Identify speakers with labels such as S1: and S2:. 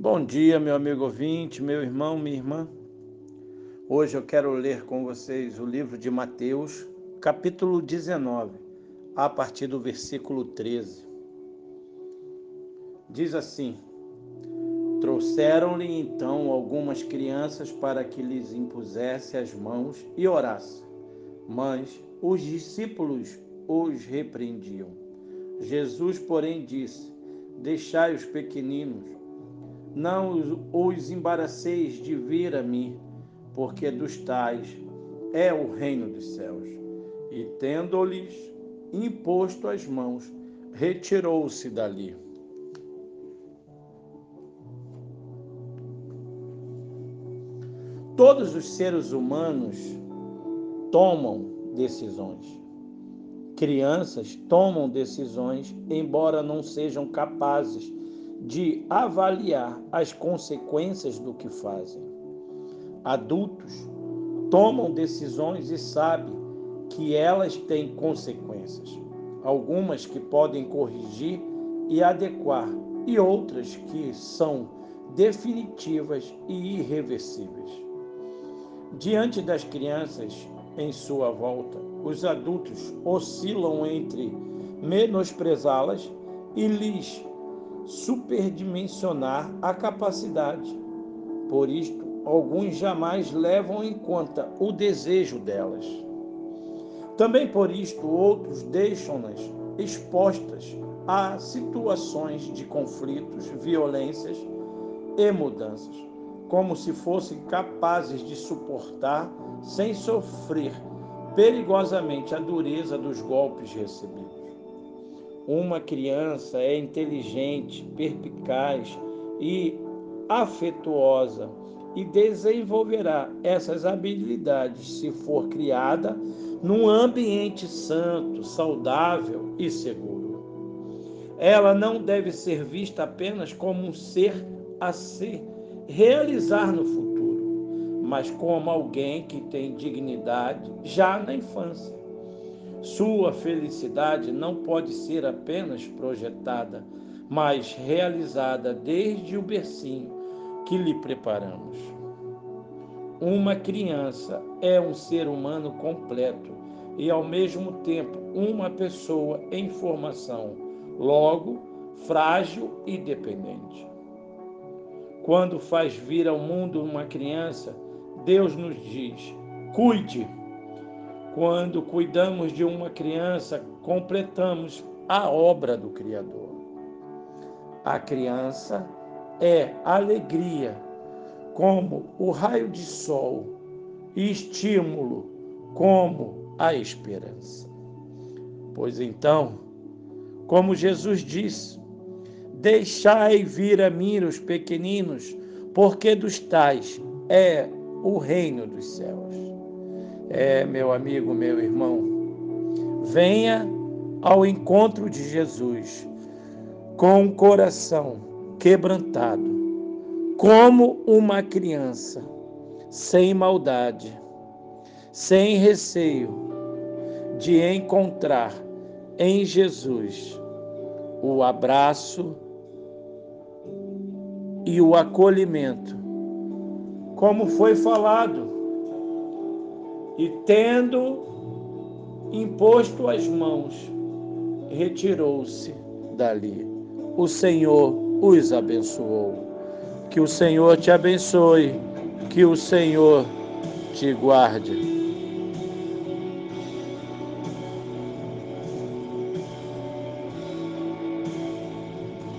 S1: Bom dia, meu amigo ouvinte, meu irmão, minha irmã. Hoje eu quero ler com vocês o livro de Mateus, capítulo 19, a partir do versículo 13. Diz assim: Trouxeram-lhe então algumas crianças para que lhes impusesse as mãos e orasse. Mas os discípulos os repreendiam. Jesus, porém, disse: Deixai os pequeninos não os embaraceis de vir a mim, porque dos tais é o reino dos céus. E tendo-lhes imposto as mãos, retirou-se dali. Todos os seres humanos tomam decisões. Crianças tomam decisões, embora não sejam capazes de avaliar as consequências do que fazem. Adultos tomam decisões e sabem que elas têm consequências, algumas que podem corrigir e adequar, e outras que são definitivas e irreversíveis. Diante das crianças em sua volta, os adultos oscilam entre menosprezá-las e lhes superdimensionar a capacidade. Por isto, alguns jamais levam em conta o desejo delas. Também por isto, outros deixam-nas expostas a situações de conflitos, violências e mudanças, como se fossem capazes de suportar sem sofrer perigosamente a dureza dos golpes recebidos. Uma criança é inteligente, perspicaz e afetuosa e desenvolverá essas habilidades se for criada num ambiente santo, saudável e seguro. Ela não deve ser vista apenas como um ser a se realizar no futuro, mas como alguém que tem dignidade já na infância. Sua felicidade não pode ser apenas projetada, mas realizada desde o bercinho que lhe preparamos. Uma criança é um ser humano completo e, ao mesmo tempo, uma pessoa em formação, logo, frágil e dependente. Quando faz vir ao mundo uma criança, Deus nos diz: cuide quando cuidamos de uma criança, completamos a obra do Criador. A criança é alegria, como o raio de sol, e estímulo, como a esperança. Pois então, como Jesus disse, deixai vir a mim os pequeninos, porque dos tais é o reino dos céus. É, meu amigo, meu irmão, venha ao encontro de Jesus com o coração quebrantado, como uma criança, sem maldade, sem receio de encontrar em Jesus o abraço e o acolhimento, como foi falado e tendo imposto as mãos, retirou-se dali. O Senhor os abençoou. Que o Senhor te abençoe, que o Senhor te guarde.